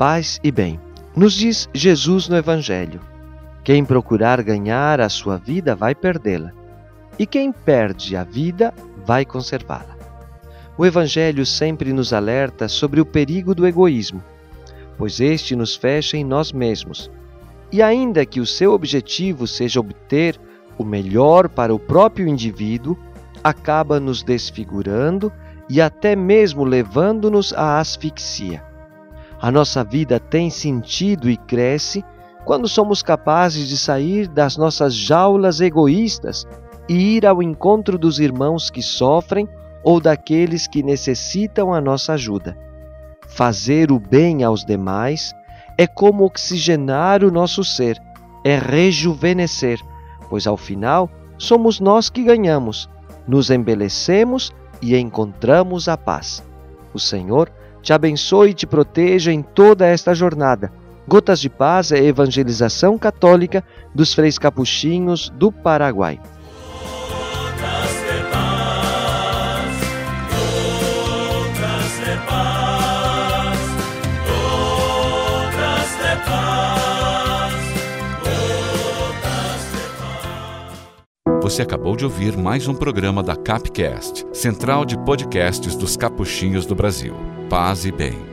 Paz e bem. Nos diz Jesus no Evangelho: quem procurar ganhar a sua vida vai perdê-la, e quem perde a vida vai conservá-la. O Evangelho sempre nos alerta sobre o perigo do egoísmo, pois este nos fecha em nós mesmos. E ainda que o seu objetivo seja obter o melhor para o próprio indivíduo, acaba nos desfigurando e até mesmo levando-nos à asfixia. A nossa vida tem sentido e cresce quando somos capazes de sair das nossas jaulas egoístas e ir ao encontro dos irmãos que sofrem ou daqueles que necessitam a nossa ajuda. Fazer o bem aos demais é como oxigenar o nosso ser, é rejuvenescer, pois ao final somos nós que ganhamos, nos embelecemos e encontramos a paz. O Senhor te abençoe e te proteja em toda esta jornada. Gotas de Paz é a evangelização católica dos freis capuchinhos do Paraguai. Você acabou de ouvir mais um programa da Capcast, Central de Podcasts dos Capuchinhos do Brasil. Paz e bem.